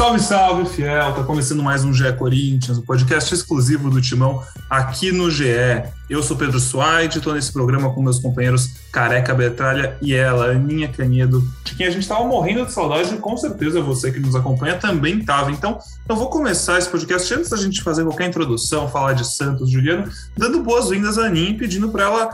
Salve, salve, fiel! Tá começando mais um GE Corinthians, um podcast exclusivo do Timão aqui no GE. Eu sou Pedro Suaide, estou nesse programa com meus companheiros Careca Betralha e ela, Aninha Canedo, de quem a gente estava morrendo de saudade e com certeza você que nos acompanha também estava. Então, eu vou começar esse podcast antes da gente fazer qualquer introdução, falar de Santos, Juliano, dando boas-vindas à Aninha e pedindo para ela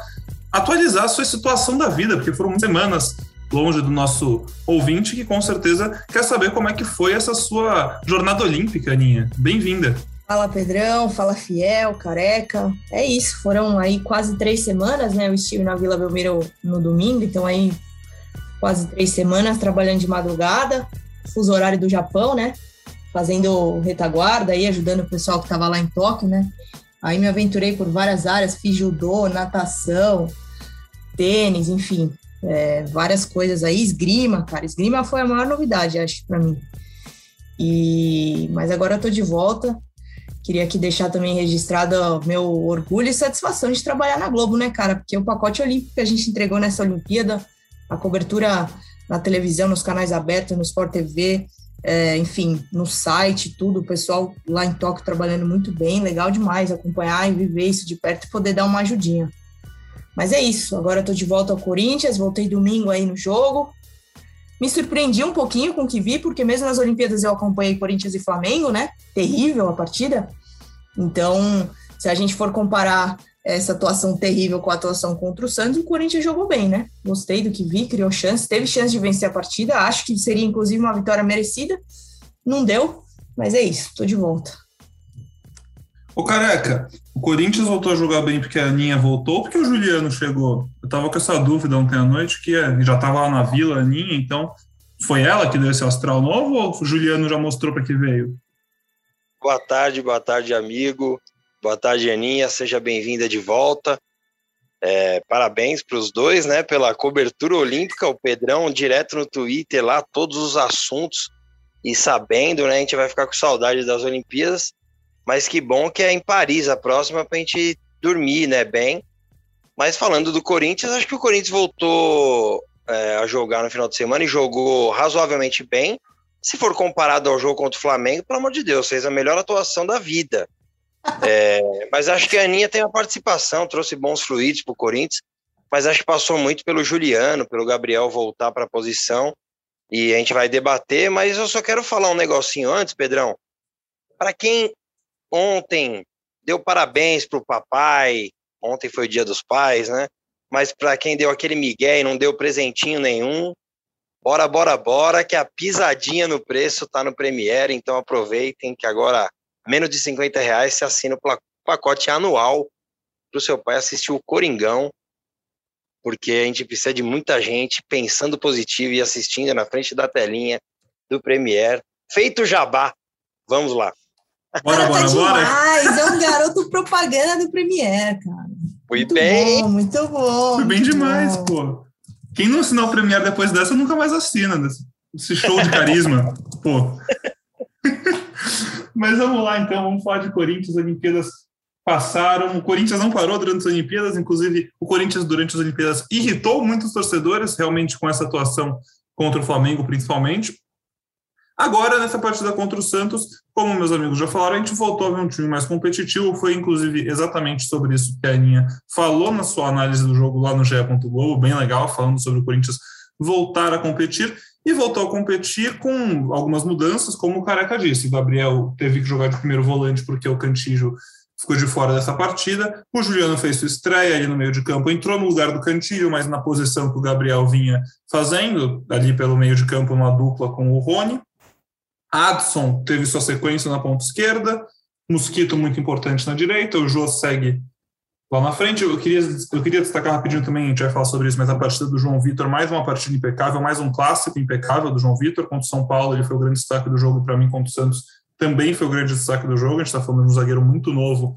atualizar a sua situação da vida, porque foram semanas longe do nosso ouvinte que com certeza quer saber como é que foi essa sua jornada olímpica, Aninha. Bem-vinda. Fala Pedrão, fala Fiel, Careca. É isso, foram aí quase três semanas, né? Eu estive na Vila Belmiro no domingo, então aí quase três semanas trabalhando de madrugada, fuso horário do Japão, né? Fazendo retaguarda aí, ajudando o pessoal que estava lá em Tóquio, né? Aí me aventurei por várias áreas, fiz judô, natação, tênis, enfim, é, várias coisas aí, esgrima, cara, esgrima foi a maior novidade, acho, para mim. E, mas agora eu tô de volta, queria aqui deixar também registrado meu orgulho e satisfação de trabalhar na Globo, né, cara, porque o pacote olímpico que a gente entregou nessa Olimpíada, a cobertura na televisão, nos canais abertos, no Sport TV, é, enfim, no site, tudo, o pessoal lá em Tóquio trabalhando muito bem, legal demais acompanhar e viver isso de perto e poder dar uma ajudinha. Mas é isso, agora eu tô de volta ao Corinthians, voltei domingo aí no jogo. Me surpreendi um pouquinho com o que vi, porque mesmo nas Olimpíadas eu acompanhei Corinthians e Flamengo, né? Terrível a partida. Então, se a gente for comparar essa atuação terrível com a atuação contra o Santos, o Corinthians jogou bem, né? Gostei do que vi, criou chance, teve chance de vencer a partida. Acho que seria inclusive uma vitória merecida. Não deu, mas é isso, tô de volta. Ô careca, o Corinthians voltou a jogar bem porque a Aninha voltou ou porque o Juliano chegou? Eu tava com essa dúvida ontem à noite, que é, já tava lá na vila, a Aninha, então foi ela que deu esse astral novo ou o Juliano já mostrou para que veio? Boa tarde, boa tarde, amigo. Boa tarde, Aninha. Seja bem-vinda de volta. É, parabéns para os dois, né, pela cobertura olímpica. O Pedrão, direto no Twitter, lá, todos os assuntos e sabendo, né, a gente vai ficar com saudade das Olimpíadas. Mas que bom que é em Paris a próxima para a gente dormir, né, bem. Mas falando do Corinthians, acho que o Corinthians voltou é, a jogar no final de semana e jogou razoavelmente bem. Se for comparado ao jogo contra o Flamengo, pelo amor de Deus, fez a melhor atuação da vida. É, mas acho que a Aninha tem a participação, trouxe bons fluidos para o Corinthians, mas acho que passou muito pelo Juliano, pelo Gabriel voltar para a posição. E a gente vai debater, mas eu só quero falar um negocinho antes, Pedrão. Para quem ontem deu parabéns para o papai. Ontem foi o dia dos pais, né? Mas para quem deu aquele migué e não deu presentinho nenhum, bora, bora, bora, que a pisadinha no preço tá no Premiere, então aproveitem que agora menos de 50 reais se assina o pacote anual para o seu pai assistir o Coringão, porque a gente precisa de muita gente pensando positivo e assistindo na frente da telinha do Premiere. Feito jabá, vamos lá. Bora, bora, tá bora. Demais. É um garoto propaganda do Premiere, cara. Fui muito bem. Bom, muito bom. Foi bem demais, bom. pô. Quem não assinar o Premiere depois dessa nunca mais assina. Esse show de carisma, pô. Mas vamos lá, então. Vamos falar de Corinthians. As Olimpíadas passaram. O Corinthians não parou durante as Olimpíadas. Inclusive, o Corinthians, durante as Olimpíadas, irritou muitos torcedores, realmente, com essa atuação contra o Flamengo, principalmente. Agora, nessa partida contra o Santos, como meus amigos já falaram, a gente voltou a ver um time mais competitivo. Foi, inclusive, exatamente sobre isso que a Aninha falou na sua análise do jogo lá no GE. Bem legal, falando sobre o Corinthians voltar a competir. E voltou a competir com algumas mudanças, como o Careca disse. O Gabriel teve que jogar de primeiro volante porque o Cantijo ficou de fora dessa partida. O Juliano fez sua estreia ali no meio de campo, entrou no lugar do Cantilho, mas na posição que o Gabriel vinha fazendo, ali pelo meio de campo, uma dupla com o Rony. Adson teve sua sequência na ponta esquerda, Mosquito muito importante na direita, o Jô segue lá na frente. Eu queria, eu queria destacar rapidinho também, a gente vai falar sobre isso, mas a partida do João Vitor, mais uma partida impecável, mais um clássico impecável do João Vitor contra o São Paulo, ele foi o grande destaque do jogo para mim contra o Santos, também foi o grande destaque do jogo. A gente está falando de um zagueiro muito novo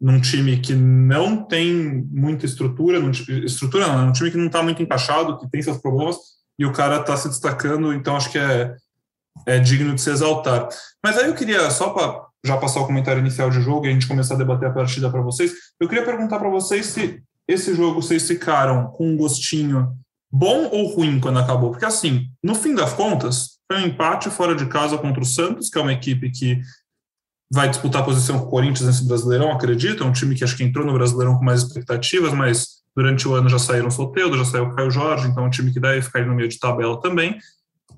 num time que não tem muita estrutura, num, estrutura não, é um time que não está muito encaixado, que tem seus problemas, e o cara está se destacando, então acho que é é digno de se exaltar. Mas aí eu queria, só para já passar o comentário inicial de jogo e a gente começar a debater a partida para vocês, eu queria perguntar para vocês se esse jogo vocês ficaram com um gostinho bom ou ruim quando acabou. Porque, assim, no fim das contas, foi um empate fora de casa contra o Santos, que é uma equipe que vai disputar a posição com o Corinthians nesse Brasileirão, acredito. É um time que acho que entrou no Brasileirão com mais expectativas, mas durante o ano já saíram o Soteldo, já saiu o Caio Jorge, então é um time que deve ficar no meio de tabela também.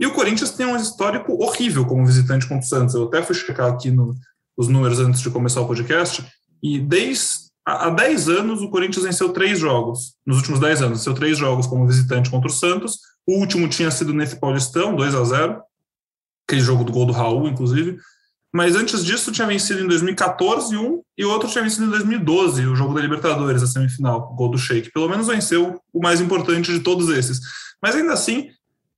E o Corinthians tem um histórico horrível como visitante contra o Santos. Eu até fui checar aqui no, os números antes de começar o podcast, e desde há 10 anos o Corinthians venceu três jogos, nos últimos 10 anos, venceu três jogos como visitante contra o Santos, o último tinha sido nesse Paulistão, 2 a 0 aquele jogo do gol do Raul, inclusive, mas antes disso tinha vencido em 2014 um e outro tinha vencido em 2012, o jogo da Libertadores, a semifinal, o gol do Sheik. Pelo menos venceu o mais importante de todos esses. Mas ainda assim,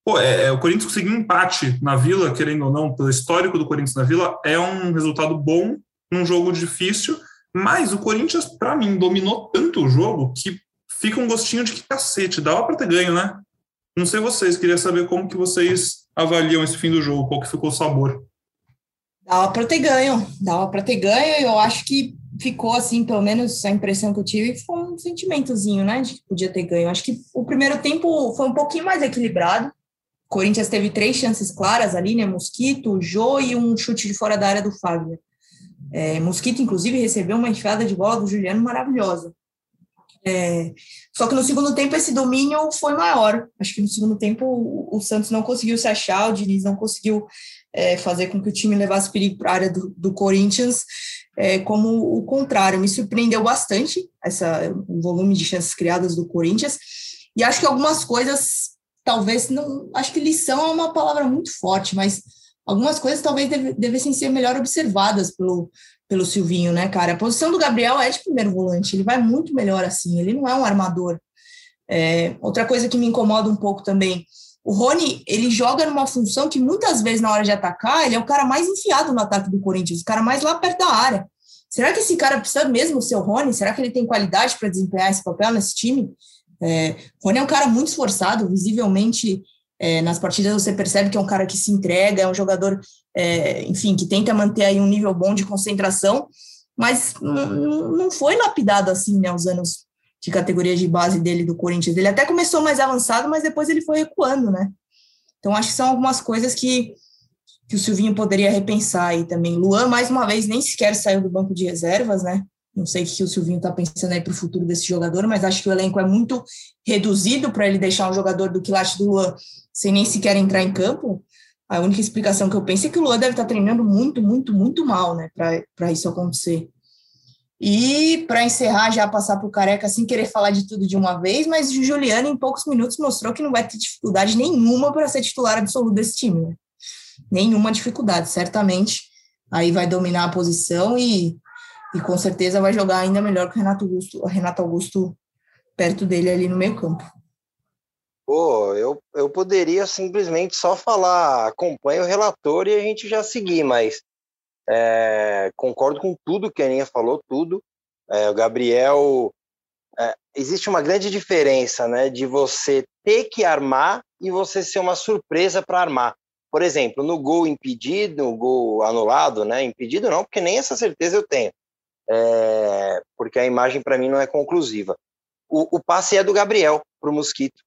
pô, é, é, o Corinthians conseguir um empate na Vila, querendo ou não, pelo histórico do Corinthians na Vila, é um resultado bom num jogo difícil, mas o Corinthians, para mim, dominou tanto o jogo que fica um gostinho de que cacete, dava para ter ganho, né? Não sei vocês, queria saber como que vocês avaliam esse fim do jogo, qual que ficou o sabor. Dava para ter ganho, dava para ter ganho, eu acho que ficou assim, pelo menos a impressão que eu tive foi um sentimentozinho, né, de que podia ter ganho. Acho que o primeiro tempo foi um pouquinho mais equilibrado. Corinthians teve três chances claras ali, né, Mosquito, Jô e um chute de fora da área do Fagner. É, Mosquito, inclusive, recebeu uma enfiada de bola do Juliano maravilhosa. É, só que no segundo tempo esse domínio foi maior. Acho que no segundo tempo o, o Santos não conseguiu se achar, o Diniz não conseguiu é, fazer com que o time levasse perigo para a área do, do Corinthians, é, como o contrário. Me surpreendeu bastante essa, o volume de chances criadas do Corinthians. E acho que algumas coisas, talvez não. Acho que lição é uma palavra muito forte, mas algumas coisas talvez deve, devessem ser melhor observadas pelo, pelo Silvinho, né, cara? A posição do Gabriel é de primeiro volante, ele vai muito melhor assim, ele não é um armador. É, outra coisa que me incomoda um pouco também o Rony, ele joga numa função que muitas vezes na hora de atacar, ele é o cara mais enfiado no ataque do Corinthians, o cara mais lá perto da área. Será que esse cara precisa mesmo ser o Rony? Será que ele tem qualidade para desempenhar esse papel nesse time? É, Rony é um cara muito esforçado, visivelmente é, nas partidas você percebe que é um cara que se entrega, é um jogador, é, enfim, que tenta manter aí um nível bom de concentração, mas não foi lapidado assim, né, os anos de categoria de base dele do Corinthians. Ele até começou mais avançado, mas depois ele foi recuando, né? Então acho que são algumas coisas que, que o Silvinho poderia repensar aí também. Luan, mais uma vez, nem sequer saiu do banco de reservas, né? Não sei o que o Silvinho está pensando aí para o futuro desse jogador, mas acho que o elenco é muito reduzido para ele deixar um jogador do quilate do Luan sem nem sequer entrar em campo. A única explicação que eu penso é que o Luan deve estar tá treinando muito, muito, muito mal, né, para isso acontecer. E para encerrar, já passar para o Careca sem querer falar de tudo de uma vez, mas o Juliano, em poucos minutos, mostrou que não vai ter dificuldade nenhuma para ser titular absoluto desse time. Né? Nenhuma dificuldade, certamente. Aí vai dominar a posição e, e com certeza vai jogar ainda melhor que o Renato Augusto, Renato Augusto perto dele ali no meio campo. Pô, eu, eu poderia simplesmente só falar, acompanha o relator e a gente já seguir, mas é, concordo com tudo que a Aninha falou, tudo. É, o Gabriel. É, existe uma grande diferença né, de você ter que armar e você ser uma surpresa para armar. Por exemplo, no gol impedido, no gol anulado, né? Impedido não, porque nem essa certeza eu tenho. É, porque a imagem para mim não é conclusiva. O, o passe é do Gabriel para o Mosquito.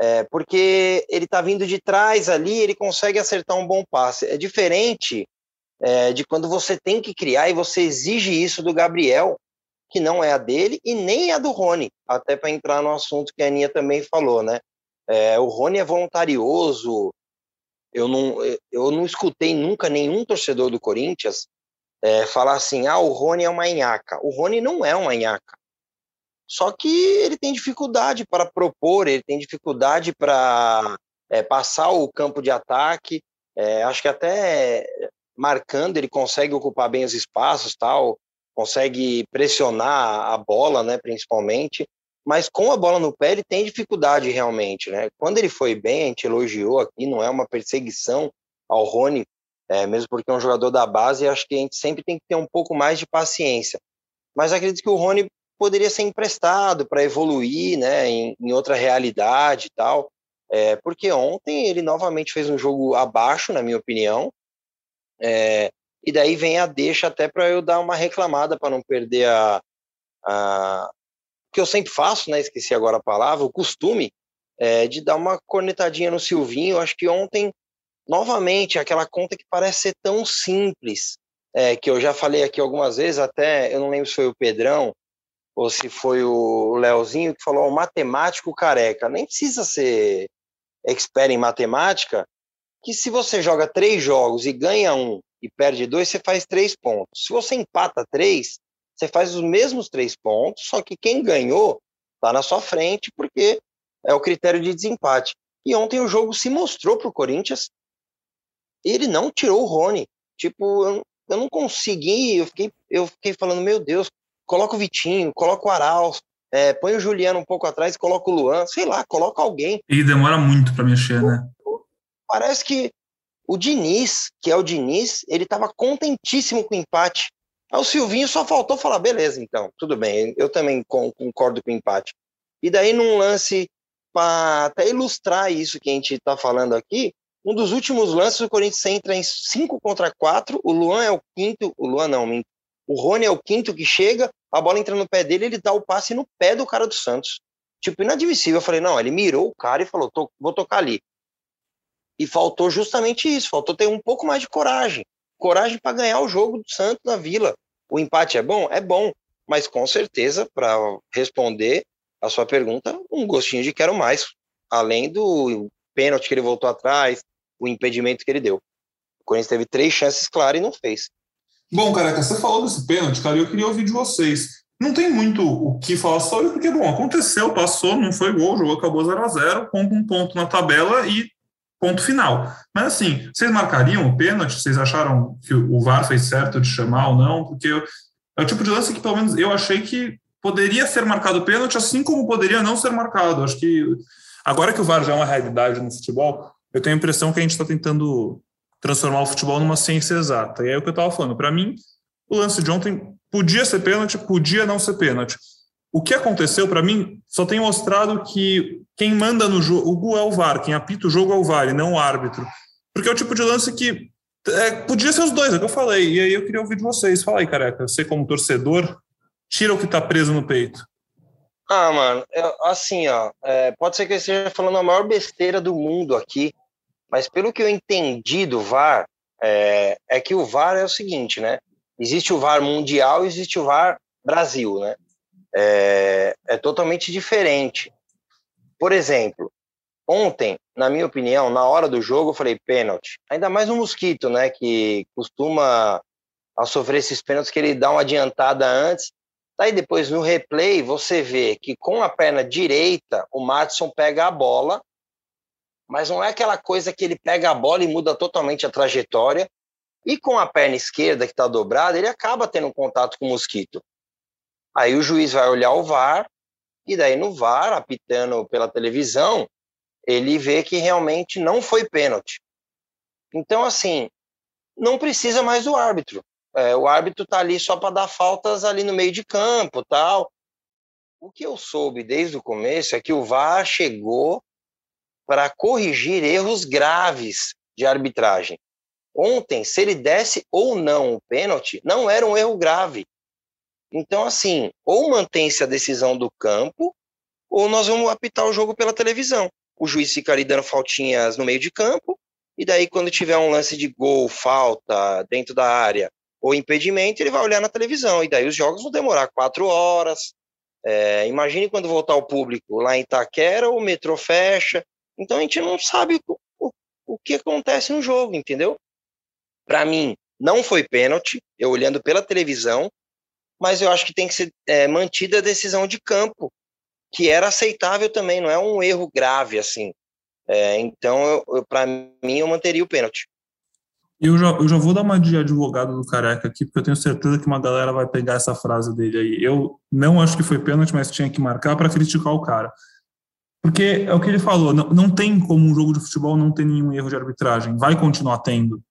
É, porque ele está vindo de trás ali, ele consegue acertar um bom passe. É diferente é, de quando você tem que criar e você exige isso do Gabriel, que não é a dele e nem a do Rony, até para entrar no assunto que a Aninha também falou, né? É, o Rony é voluntarioso. Eu não, eu não escutei nunca nenhum torcedor do Corinthians é, falar assim: ah, o Rony é uma nhaca. O Rony não é uma nhaca. Só que ele tem dificuldade para propor, ele tem dificuldade para é, passar o campo de ataque. É, acho que até marcando, ele consegue ocupar bem os espaços, tal, consegue pressionar a bola, né, principalmente, mas com a bola no pé ele tem dificuldade realmente, né? Quando ele foi bem, a gente elogiou aqui, não é uma perseguição ao Rony, é, mesmo porque é um jogador da base, acho que a gente sempre tem que ter um pouco mais de paciência. Mas acredito que o Rony poderia ser emprestado para evoluir, né, em, em, outra realidade e tal, é, porque ontem ele novamente fez um jogo abaixo, na minha opinião, é, e daí vem a deixa até para eu dar uma reclamada para não perder a, a que eu sempre faço, né? Esqueci agora a palavra, o costume é, de dar uma cornetadinha no Silvinho. Acho que ontem novamente, aquela conta que parece ser tão simples, é, que eu já falei aqui algumas vezes, até eu não lembro se foi o Pedrão ou se foi o Leozinho que falou, o matemático careca. Nem precisa ser expert em matemática, que se você joga três jogos e ganha um e perde dois, você faz três pontos. Se você empata três, você faz os mesmos três pontos, só que quem ganhou está na sua frente, porque é o critério de desempate. E ontem o jogo se mostrou para o Corinthians, ele não tirou o Rony. Tipo, eu, eu não consegui, eu fiquei, eu fiquei falando, meu Deus, coloca o Vitinho, coloca o Arauz, é, põe o Juliano um pouco atrás, coloca o Luan, sei lá, coloca alguém. E demora muito para mexer, né? Parece que o Diniz, que é o Diniz, ele estava contentíssimo com o empate. Aí o Silvinho só faltou falar, beleza, então, tudo bem, eu também concordo com o empate. E daí, num lance, para até ilustrar isso que a gente está falando aqui, um dos últimos lances, o Corinthians entra em 5 contra 4, o Luan é o quinto, o Luan não, o Rony é o quinto que chega, a bola entra no pé dele, ele dá o passe no pé do cara do Santos. Tipo, inadmissível. Eu falei, não, ele mirou o cara e falou, vou tocar ali. E faltou justamente isso, faltou ter um pouco mais de coragem. Coragem para ganhar o jogo do Santos na Vila. O empate é bom? É bom, mas com certeza, para responder a sua pergunta, um gostinho de quero mais, além do pênalti que ele voltou atrás, o impedimento que ele deu. O Corinthians teve três chances claras e não fez. Bom, careca, você falou desse pênalti, cara, e eu queria ouvir de vocês. Não tem muito o que falar sobre, porque, bom, aconteceu, passou, não foi gol, o jogo acabou 0 a 0 com um ponto na tabela e ponto final. Mas assim, vocês marcariam o pênalti? Vocês acharam que o VAR fez certo de chamar ou não? Porque é o tipo de lance que, pelo menos, eu achei que poderia ser marcado pênalti, assim como poderia não ser marcado. Acho que agora que o VAR já é uma realidade no futebol, eu tenho a impressão que a gente está tentando transformar o futebol numa ciência exata. E é o que eu estava falando. Para mim, o lance de ontem podia ser pênalti, podia não ser pênalti. O que aconteceu, para mim, só tem mostrado que quem manda no jogo é o VAR, quem apita o jogo é o VAR e não o árbitro. Porque é o tipo de lance que é, podia ser os dois, é o que eu falei. E aí eu queria ouvir de vocês. Fala aí, careca, você como torcedor, tira o que tá preso no peito. Ah, mano, eu, assim, ó, é, pode ser que eu esteja falando a maior besteira do mundo aqui, mas pelo que eu entendi do VAR, é, é que o VAR é o seguinte, né? Existe o VAR mundial e existe o VAR Brasil, né? é, é totalmente diferente. Por exemplo, ontem, na minha opinião, na hora do jogo, eu falei pênalti. Ainda mais no Mosquito, né? Que costuma sofrer esses pênaltis que ele dá uma adiantada antes. Aí depois no replay você vê que com a perna direita o Matson pega a bola, mas não é aquela coisa que ele pega a bola e muda totalmente a trajetória. E com a perna esquerda que está dobrada, ele acaba tendo contato com o Mosquito. Aí o juiz vai olhar o VAR, e daí no VAR, apitando pela televisão, ele vê que realmente não foi pênalti. Então, assim, não precisa mais do árbitro. É, o árbitro está ali só para dar faltas ali no meio de campo tal. O que eu soube desde o começo é que o VAR chegou para corrigir erros graves de arbitragem. Ontem, se ele desse ou não o pênalti, não era um erro grave. Então, assim, ou mantém-se a decisão do campo, ou nós vamos apitar o jogo pela televisão. O juiz ficaria dando faltinhas no meio de campo, e daí, quando tiver um lance de gol, falta dentro da área ou impedimento, ele vai olhar na televisão. E daí os jogos vão demorar quatro horas. É, imagine quando voltar o público lá em Itaquera, o metrô fecha. Então a gente não sabe o, o, o que acontece no jogo, entendeu? Para mim, não foi pênalti, eu olhando pela televisão, mas eu acho que tem que ser é, mantida a decisão de campo, que era aceitável também, não é um erro grave assim. É, então, para mim, eu manteria o pênalti. Eu já, eu já vou dar uma de advogado do Careca aqui, porque eu tenho certeza que uma galera vai pegar essa frase dele aí. Eu não acho que foi pênalti, mas tinha que marcar para criticar o cara. Porque é o que ele falou, não, não tem como um jogo de futebol não ter nenhum erro de arbitragem. Vai continuar tendo,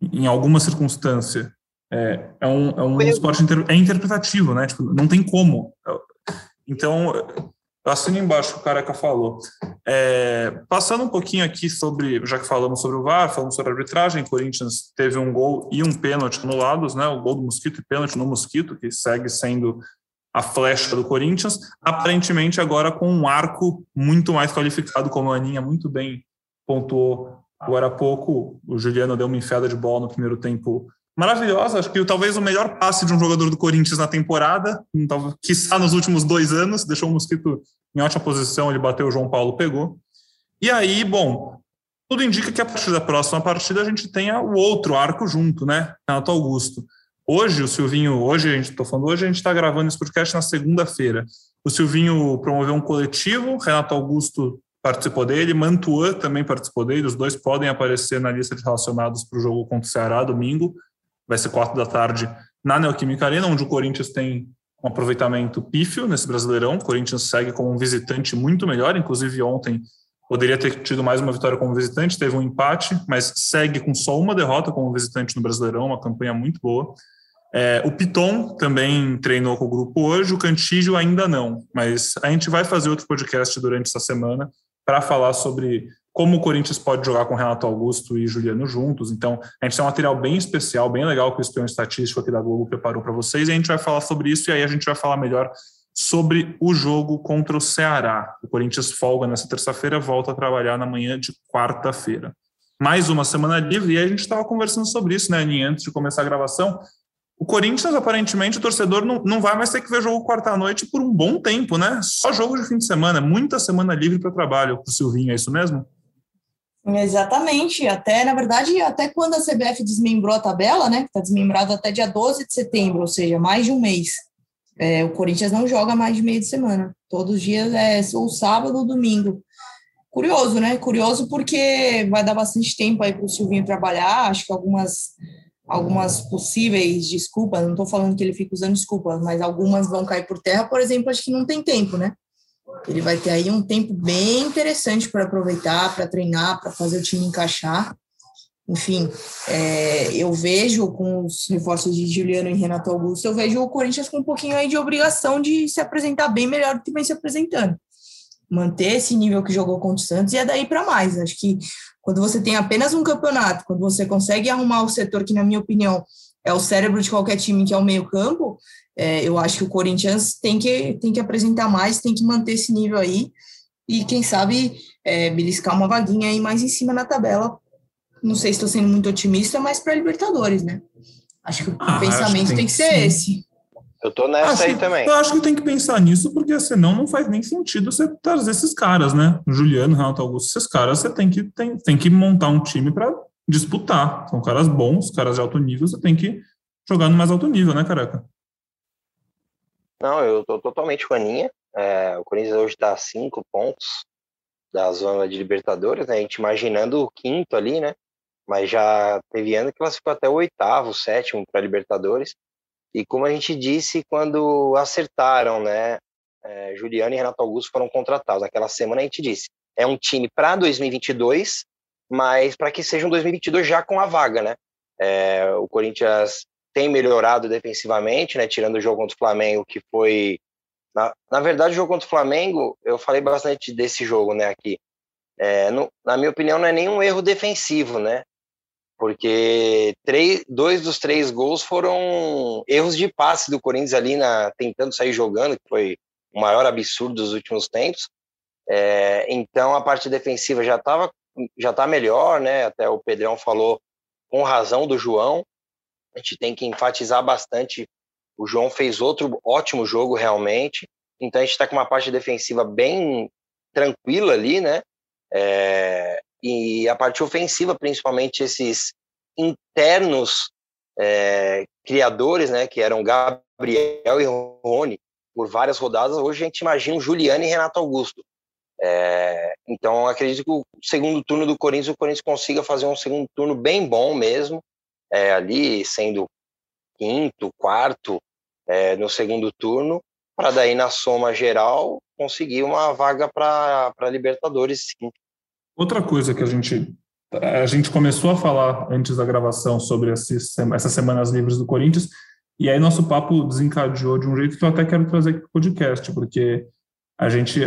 em alguma circunstância. É, é um, é um esporte inter, é interpretativo, né? Tipo, não tem como. Então, eu embaixo o que o Careca falou. É, passando um pouquinho aqui sobre, já que falamos sobre o VAR, falamos sobre a arbitragem, Corinthians teve um gol e um pênalti anulados, né? O gol do Mosquito e pênalti no Mosquito, que segue sendo a flecha do Corinthians, aparentemente agora com um arco muito mais qualificado, como a Aninha muito bem pontuou Agora há pouco, o Juliano deu uma enfiada de bola no primeiro tempo maravilhosa. Acho que talvez o melhor passe de um jogador do Corinthians na temporada, que está nos últimos dois anos. Deixou o Mosquito em ótima posição, ele bateu, o João Paulo pegou. E aí, bom, tudo indica que a partir da próxima partida a gente tenha o outro arco junto, né? Renato Augusto. Hoje, o Silvinho, hoje a gente está falando, hoje a gente está gravando esse podcast na segunda-feira. O Silvinho promoveu um coletivo, Renato Augusto participou dele, Mantuan também participou dele, os dois podem aparecer na lista de relacionados para o jogo contra o Ceará domingo, vai ser quatro da tarde na Neoquímica Arena, onde o Corinthians tem um aproveitamento pífio nesse Brasileirão, o Corinthians segue como um visitante muito melhor, inclusive ontem poderia ter tido mais uma vitória como visitante, teve um empate, mas segue com só uma derrota como visitante no Brasileirão, uma campanha muito boa. É, o Piton também treinou com o grupo hoje, o Cantígio ainda não, mas a gente vai fazer outro podcast durante essa semana para falar sobre como o Corinthians pode jogar com Renato Augusto e Juliano juntos. Então, a gente tem um material bem especial, bem legal que o espião estatístico aqui da Globo preparou para vocês, e a gente vai falar sobre isso, e aí a gente vai falar melhor sobre o jogo contra o Ceará. O Corinthians folga nessa terça-feira, volta a trabalhar na manhã de quarta-feira. Mais uma semana livre, e a gente estava conversando sobre isso, né, Aninha, antes de começar a gravação. O Corinthians, aparentemente, o torcedor não, não vai mais ter que ver jogo quarta-noite por um bom tempo, né? Só jogo de fim de semana, muita semana livre para trabalho o Silvinho, é isso mesmo? Exatamente, até, na verdade, até quando a CBF desmembrou a tabela, né? Está desmembrado até dia 12 de setembro, ou seja, mais de um mês. É, o Corinthians não joga mais de meio de semana. Todos os dias é ou sábado ou domingo. Curioso, né? Curioso porque vai dar bastante tempo aí para o Silvinho trabalhar. Acho que algumas algumas possíveis desculpas, não estou falando que ele fica usando desculpas, mas algumas vão cair por terra, por exemplo, acho que não tem tempo, né? Ele vai ter aí um tempo bem interessante para aproveitar, para treinar, para fazer o time encaixar. Enfim, é, eu vejo com os reforços de Juliano e Renato Augusto, eu vejo o Corinthians com um pouquinho aí de obrigação de se apresentar bem melhor do que vem se apresentando. Manter esse nível que jogou contra o Santos e é daí para mais. Acho que quando você tem apenas um campeonato, quando você consegue arrumar o setor que, na minha opinião, é o cérebro de qualquer time, que é o meio-campo, é, eu acho que o Corinthians tem que, tem que apresentar mais, tem que manter esse nível aí e, quem sabe, é, beliscar uma vaguinha aí mais em cima na tabela. Não sei se estou sendo muito otimista, mas para Libertadores, né? Acho que o ah, pensamento que tem, tem, que ser sim. esse. Eu tô nessa acho, aí também. Eu acho que tem que pensar nisso, porque senão não faz nem sentido você trazer esses caras, né? Juliano, Renato Augusto, esses caras você tem que, tem, tem que montar um time para disputar. São caras bons, caras de alto nível, você tem que jogar no mais alto nível, né, careca? Não, eu tô totalmente com a Aninha. É, o Corinthians hoje está a cinco pontos da zona de Libertadores, né? A gente imaginando o quinto ali, né? Mas já teve ano que classificou até o oitavo, sétimo para Libertadores. E como a gente disse quando acertaram, né? É, Juliano e Renato Augusto foram contratados. Naquela semana a gente disse: é um time para 2022, mas para que seja um 2022 já com a vaga, né? É, o Corinthians tem melhorado defensivamente, né? Tirando o jogo contra o Flamengo, que foi. Na, na verdade, o jogo contra o Flamengo, eu falei bastante desse jogo, né? Aqui. É, no, na minha opinião, não é nenhum erro defensivo, né? porque três, dois dos três gols foram erros de passe do Corinthians ali na tentando sair jogando, que foi o maior absurdo dos últimos tempos. É, então a parte defensiva já estava já tá melhor, né? Até o Pedrão falou com razão do João. A gente tem que enfatizar bastante. O João fez outro ótimo jogo realmente. Então a gente está com uma parte defensiva bem tranquila ali, né? É, e a parte ofensiva, principalmente esses internos é, criadores, né, que eram Gabriel e Rony, por várias rodadas, hoje a gente imagina o Juliano e Renato Augusto. É, então, acredito que o segundo turno do Corinthians, o Corinthians consiga fazer um segundo turno bem bom mesmo, é, ali sendo quinto, quarto é, no segundo turno, para daí na soma geral conseguir uma vaga para Libertadores. Sim. Outra coisa que a gente a gente começou a falar antes da gravação sobre essas semanas livres do Corinthians, e aí nosso papo desencadeou de um jeito que eu até quero trazer aqui para o podcast, porque a gente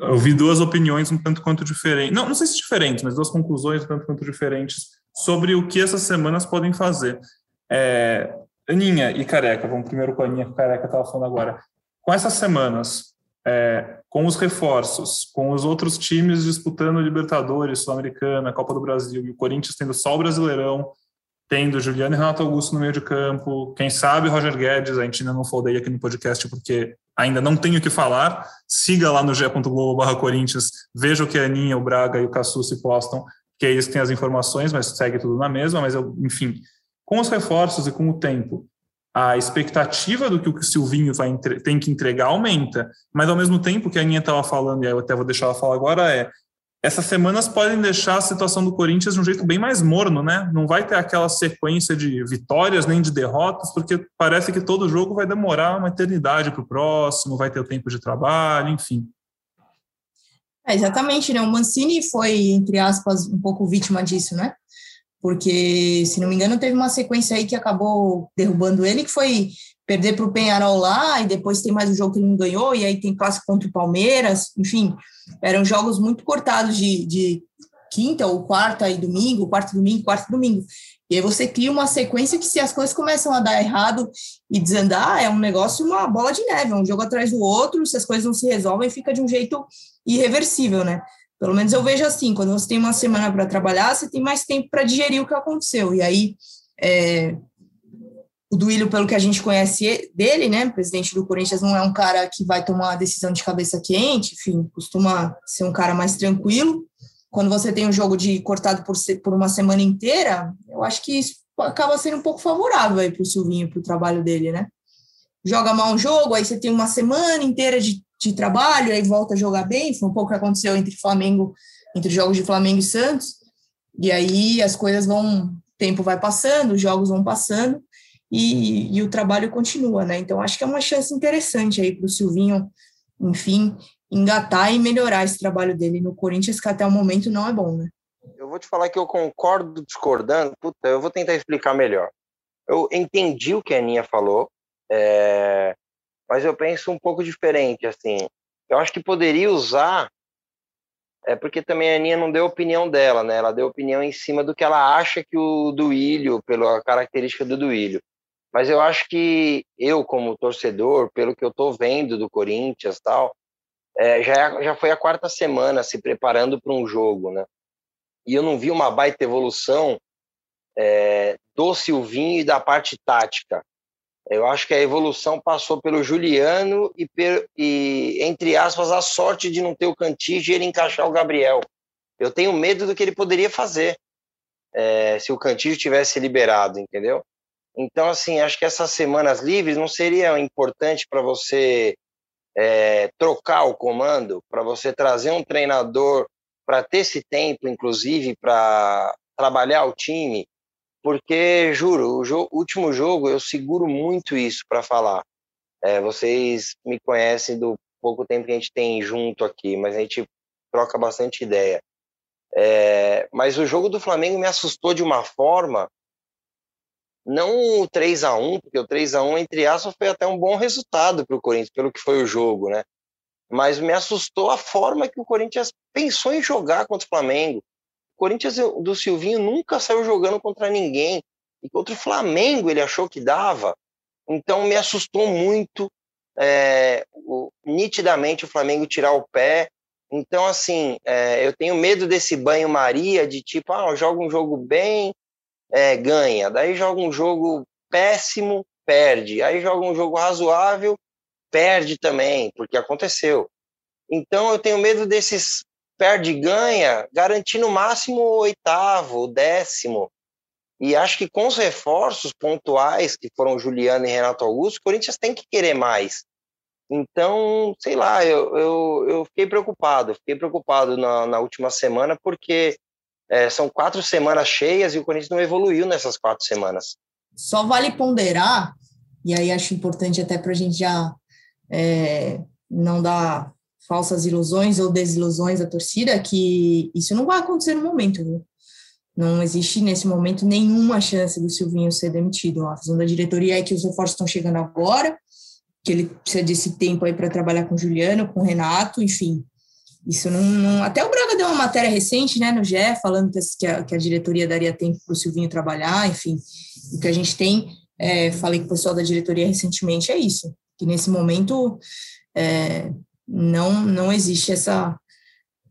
eu vi duas opiniões um tanto quanto diferentes, não, não sei se diferentes, mas duas conclusões um tanto quanto diferentes sobre o que essas semanas podem fazer. É, Aninha e Careca, vamos primeiro com a Aninha, que o Careca estava falando agora. Com essas semanas, é, com os reforços, com os outros times disputando Libertadores, Sul-Americana, Copa do Brasil, e o Corinthians tendo só o Brasileirão, tendo Juliano e Renato Augusto no meio de campo, quem sabe Roger Guedes, a gente ainda não falei aqui no podcast porque ainda não tenho o que falar, siga lá no g.globo Corinthians, veja o que a Aninha, o Braga e o Cassu se postam, que é eles têm as informações, mas segue tudo na mesma, mas eu, enfim, com os reforços e com o tempo, a expectativa do que o Silvinho vai tem que entregar aumenta, mas ao mesmo tempo que a Aninha estava falando, e eu até vou deixar ela falar agora, é essas semanas podem deixar a situação do Corinthians de um jeito bem mais morno, né? Não vai ter aquela sequência de vitórias nem de derrotas, porque parece que todo jogo vai demorar uma eternidade para o próximo, vai ter o tempo de trabalho, enfim. É, exatamente, né? O Mancini foi, entre aspas, um pouco vítima disso, né? Porque, se não me engano, teve uma sequência aí que acabou derrubando ele, que foi perder para o Penharol lá, e depois tem mais um jogo que ele não ganhou, e aí tem clássico contra o Palmeiras, enfim, eram jogos muito cortados de, de quinta ou quarta e domingo, quarto domingo, quarto domingo. E aí você cria uma sequência que se as coisas começam a dar errado e desandar, é um negócio, uma bola de neve, é um jogo atrás do outro, se as coisas não se resolvem, fica de um jeito irreversível, né? Pelo menos eu vejo assim, quando você tem uma semana para trabalhar, você tem mais tempo para digerir o que aconteceu. E aí, é, o Duílio, pelo que a gente conhece dele, né, presidente do Corinthians, não é um cara que vai tomar decisão de cabeça quente, enfim, costuma ser um cara mais tranquilo. Quando você tem um jogo de cortado por, por uma semana inteira, eu acho que isso acaba sendo um pouco favorável para o Silvinho, para o trabalho dele, né? Joga mal um jogo, aí você tem uma semana inteira de, de trabalho, aí volta a jogar bem, foi um pouco o que aconteceu entre Flamengo, entre jogos de Flamengo e Santos, e aí as coisas vão, tempo vai passando, os jogos vão passando, e, e o trabalho continua, né? Então, acho que é uma chance interessante aí para o Silvinho, enfim, engatar e melhorar esse trabalho dele no Corinthians, que até o momento não é bom, né? Eu vou te falar que eu concordo discordando, puta, eu vou tentar explicar melhor. Eu entendi o que a Aninha falou, é... mas eu penso um pouco diferente, assim. Eu acho que poderia usar, é porque também a Aninha não deu opinião dela, né? Ela deu opinião em cima do que ela acha que o Duílio, pela característica do Duílio. Mas eu acho que eu, como torcedor, pelo que eu estou vendo do Corinthians tal, é, já, é, já foi a quarta semana se preparando para um jogo, né? E eu não vi uma baita evolução é, do Silvinho e da parte tática. Eu acho que a evolução passou pelo Juliano e, e, entre aspas, a sorte de não ter o Cantígio e ele encaixar o Gabriel. Eu tenho medo do que ele poderia fazer é, se o Cantígio tivesse liberado, entendeu? Então, assim, acho que essas semanas livres não seria importante para você é, trocar o comando, para você trazer um treinador para ter esse tempo, inclusive, para trabalhar o time, porque, juro, o jo último jogo eu seguro muito isso para falar. É, vocês me conhecem do pouco tempo que a gente tem junto aqui, mas a gente troca bastante ideia. É, mas o jogo do Flamengo me assustou de uma forma não o 3 a 1 porque o 3 a 1 entre aspas, foi até um bom resultado para o Corinthians, pelo que foi o jogo, né? Mas me assustou a forma que o Corinthians pensou em jogar contra o Flamengo. O Corinthians do Silvinho nunca saiu jogando contra ninguém. E contra o Flamengo ele achou que dava. Então me assustou muito, é, o, nitidamente, o Flamengo tirar o pé. Então, assim, é, eu tenho medo desse banho-maria de tipo, ah, joga um jogo bem, é, ganha. Daí joga um jogo péssimo, perde. Aí joga um jogo razoável, perde também, porque aconteceu. Então eu tenho medo desses perde e ganha, garantir no máximo o oitavo, o décimo. E acho que com os reforços pontuais, que foram Juliano e Renato Augusto, o Corinthians tem que querer mais. Então, sei lá, eu, eu, eu fiquei preocupado. Fiquei preocupado na, na última semana, porque é, são quatro semanas cheias e o Corinthians não evoluiu nessas quatro semanas. Só vale ponderar, e aí acho importante até para a gente já é, não dar falsas ilusões ou desilusões à torcida, que isso não vai acontecer no momento, viu? Não existe nesse momento nenhuma chance do Silvinho ser demitido. A visão da diretoria é que os reforços estão chegando agora, que ele precisa desse tempo aí para trabalhar com o Juliano, com o Renato, enfim. Isso não, não, Até o Braga deu uma matéria recente, né, no GE, falando que a, que a diretoria daria tempo para o Silvinho trabalhar, enfim. O que a gente tem, é, falei com o pessoal da diretoria recentemente, é isso, que nesse momento é, não, não existe essa.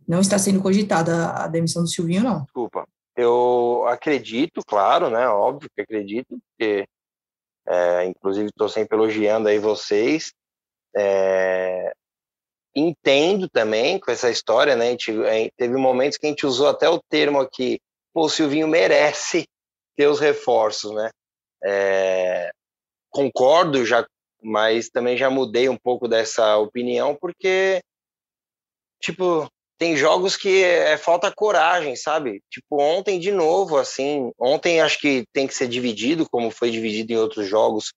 Não está sendo cogitada a demissão do Silvinho, não. Desculpa. Eu acredito, claro, né? Óbvio que acredito, porque é, inclusive estou sempre elogiando aí vocês. É, entendo também com essa história, né? A gente, teve momentos que a gente usou até o termo aqui, pô, o Silvinho merece ter os reforços, né? É, concordo já, mas também já mudei um pouco dessa opinião, porque, tipo, tem jogos que é falta coragem, sabe? Tipo, ontem de novo, assim, ontem acho que tem que ser dividido, como foi dividido em outros jogos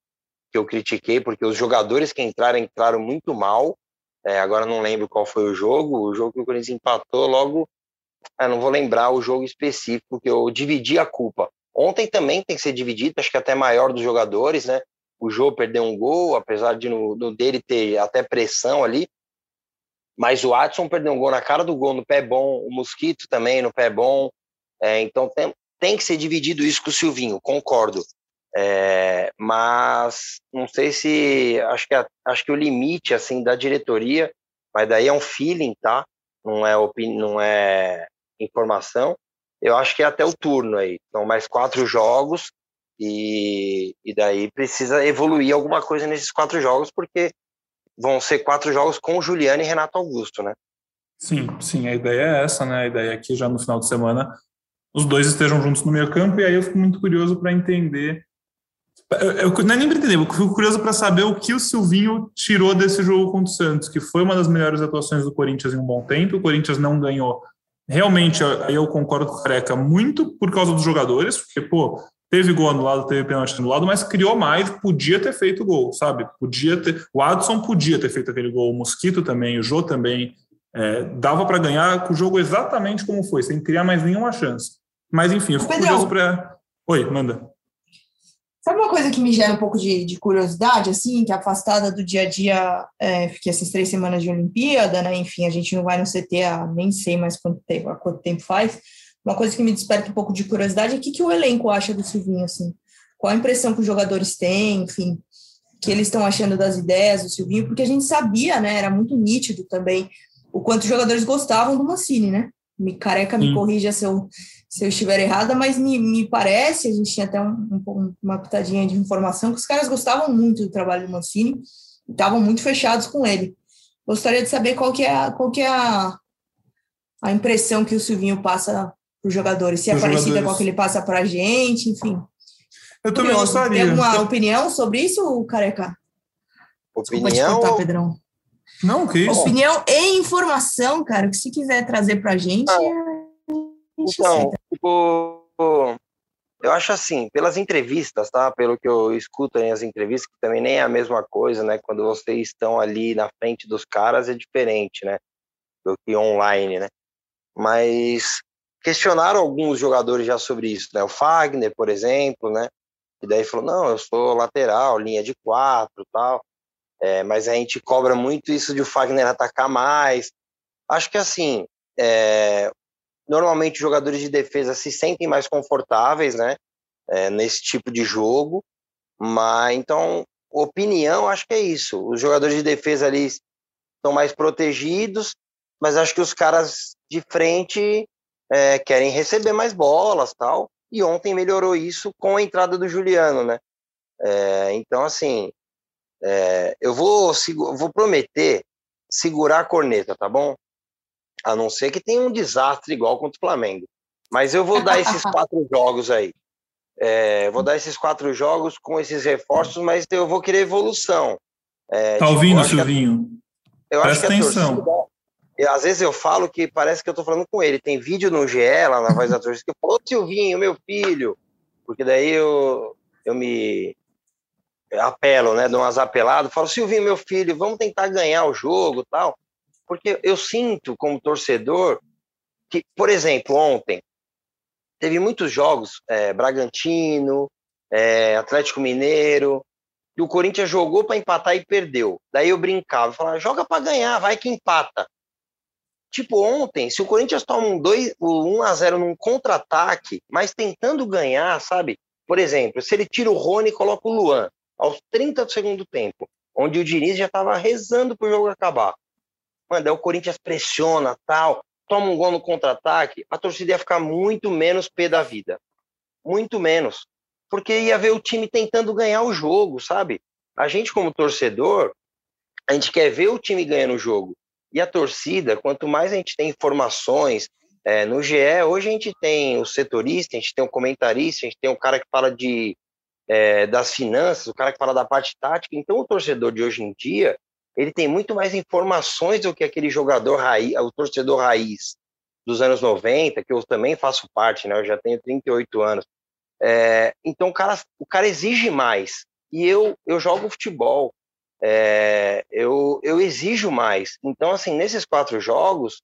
que eu critiquei, porque os jogadores que entraram, entraram muito mal. É, agora não lembro qual foi o jogo, o jogo que o Corinthians empatou logo, não vou lembrar o jogo específico, que eu dividi a culpa. Ontem também tem que ser dividido, acho que até maior dos jogadores, né? O Jô perdeu um gol, apesar de no, no dele ter até pressão ali, mas o Adson perdeu um gol na cara do gol no pé bom, o Mosquito também no pé bom. É, então tem, tem que ser dividido isso com o Silvinho, concordo. É, mas não sei se acho que acho que o limite assim da diretoria, mas daí é um feeling, tá? Não é não é informação. Eu acho que é até o turno aí. São mais quatro jogos e, e daí precisa evoluir alguma coisa nesses quatro jogos porque vão ser quatro jogos com Juliano e Renato Augusto, né? Sim, sim, a ideia é essa, né? A ideia é que já no final de semana os dois estejam juntos no meio campo, e aí eu fico muito curioso para entender. Eu, eu, não é nem para entender, eu fico curioso para saber o que o Silvinho tirou desse jogo contra o Santos, que foi uma das melhores atuações do Corinthians em um bom tempo. O Corinthians não ganhou. Realmente, eu concordo com o Careca, muito por causa dos jogadores, porque, pô, Teve gol anulado, teve pênalti anulado, mas criou mais, podia ter feito gol, sabe? Podia ter. O Adson podia ter feito aquele gol, o Mosquito também, o Jô também. É, dava para ganhar com o jogo exatamente como foi, sem criar mais nenhuma chance. Mas enfim, eu fico Pedrão, curioso para. Oi, manda. Sabe uma coisa que me gera um pouco de, de curiosidade, assim, que afastada do dia a dia, é, fiquei essas três semanas de Olimpíada, né? Enfim, a gente não vai no CT há nem sei mais quanto tempo, há quanto tempo faz uma coisa que me desperta um pouco de curiosidade é o que, que o elenco acha do Silvinho, assim. Qual a impressão que os jogadores têm, enfim, que eles estão achando das ideias do Silvinho, porque a gente sabia, né, era muito nítido também o quanto os jogadores gostavam do Mancini, né? Me careca, me corrija se eu, se eu estiver errada, mas me, me parece, a gente tinha até um, um, uma pitadinha de informação, que os caras gostavam muito do trabalho do Mancini, estavam muito fechados com ele. Gostaria de saber qual que é, a, qual que é a, a impressão que o Silvinho passa para os jogadores, se é parecida com a que ele passa para a gente, enfim. Eu também Curioso. gostaria. Tem alguma opinião sobre isso, Careca? Opinião? Desculpa te contar, Pedrão. Não, que isso? Opinião e informação, cara, que se quiser trazer para a gente, então, tipo, eu acho assim, pelas entrevistas, tá? Pelo que eu escuto nas entrevistas, que também nem é a mesma coisa, né? Quando vocês estão ali na frente dos caras é diferente, né? Do que online, né? Mas questionaram alguns jogadores já sobre isso, né? O Fagner, por exemplo, né? E daí falou, não, eu sou lateral, linha de quatro, tal. É, mas a gente cobra muito isso de o Fagner atacar mais. Acho que assim, é, normalmente os jogadores de defesa se sentem mais confortáveis, né? É, nesse tipo de jogo. Mas então, opinião, acho que é isso. Os jogadores de defesa ali estão mais protegidos, mas acho que os caras de frente é, querem receber mais bolas tal. E ontem melhorou isso com a entrada do Juliano, né? É, então, assim, é, eu vou, vou prometer segurar a corneta, tá bom? A não ser que tenha um desastre igual contra o Flamengo. Mas eu vou dar esses quatro jogos aí. É, vou dar esses quatro jogos com esses reforços, mas eu vou querer evolução. É, tá tipo, ouvindo, Silvinho? eu Presta acho que atenção. Torcida, eu, às vezes eu falo que parece que eu tô falando com ele. Tem vídeo no GE, lá na voz da torcida, que eu falo, ô Silvinho, meu filho. Porque daí eu, eu me apelo, né? Dou umas apeladas, falo, Silvinho, meu filho, vamos tentar ganhar o jogo tal. Porque eu sinto, como torcedor, que, por exemplo, ontem, teve muitos jogos, é, Bragantino, é, Atlético Mineiro, e o Corinthians jogou para empatar e perdeu. Daí eu brincava, falava, joga para ganhar, vai que empata. Tipo, ontem, se o Corinthians toma um 2, 1 a 0 num contra-ataque, mas tentando ganhar, sabe? Por exemplo, se ele tira o Rony e coloca o Luan aos 30 do segundo tempo, onde o Diniz já estava rezando para o jogo acabar. mano, daí o Corinthians pressiona, tal, toma um gol no contra-ataque, a torcida ia ficar muito menos pé da vida. Muito menos. Porque ia ver o time tentando ganhar o jogo, sabe? A gente, como torcedor, a gente quer ver o time ganhando o jogo. E a torcida, quanto mais a gente tem informações, é, no GE, hoje a gente tem o setorista, a gente tem o comentarista, a gente tem o cara que fala de, é, das finanças, o cara que fala da parte tática. Então, o torcedor de hoje em dia, ele tem muito mais informações do que aquele jogador raiz, o torcedor raiz dos anos 90, que eu também faço parte, né? Eu já tenho 38 anos. É, então, o cara, o cara exige mais. E eu, eu jogo futebol. É, eu, eu exijo mais. Então, assim, nesses quatro jogos,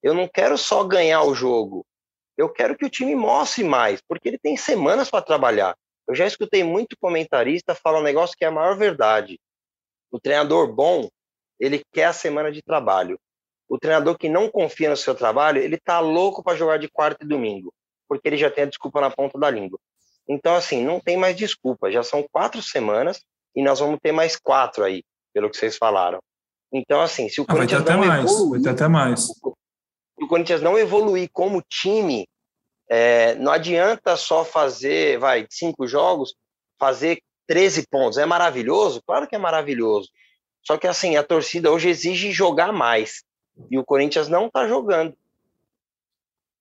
eu não quero só ganhar o jogo. Eu quero que o time mostre mais, porque ele tem semanas para trabalhar. Eu já escutei muito comentarista falar um negócio que é a maior verdade. O treinador bom, ele quer a semana de trabalho. O treinador que não confia no seu trabalho, ele tá louco para jogar de quarta e domingo, porque ele já tem a desculpa na ponta da língua. Então, assim, não tem mais desculpa. Já são quatro semanas e nós vamos ter mais quatro aí, pelo que vocês falaram. Então, assim, se o ah, Corinthians até mais, evoluir, até mais o Corinthians não evoluir como time, é, não adianta só fazer, vai, cinco jogos, fazer 13 pontos. É maravilhoso? Claro que é maravilhoso. Só que assim, a torcida hoje exige jogar mais. E o Corinthians não está jogando.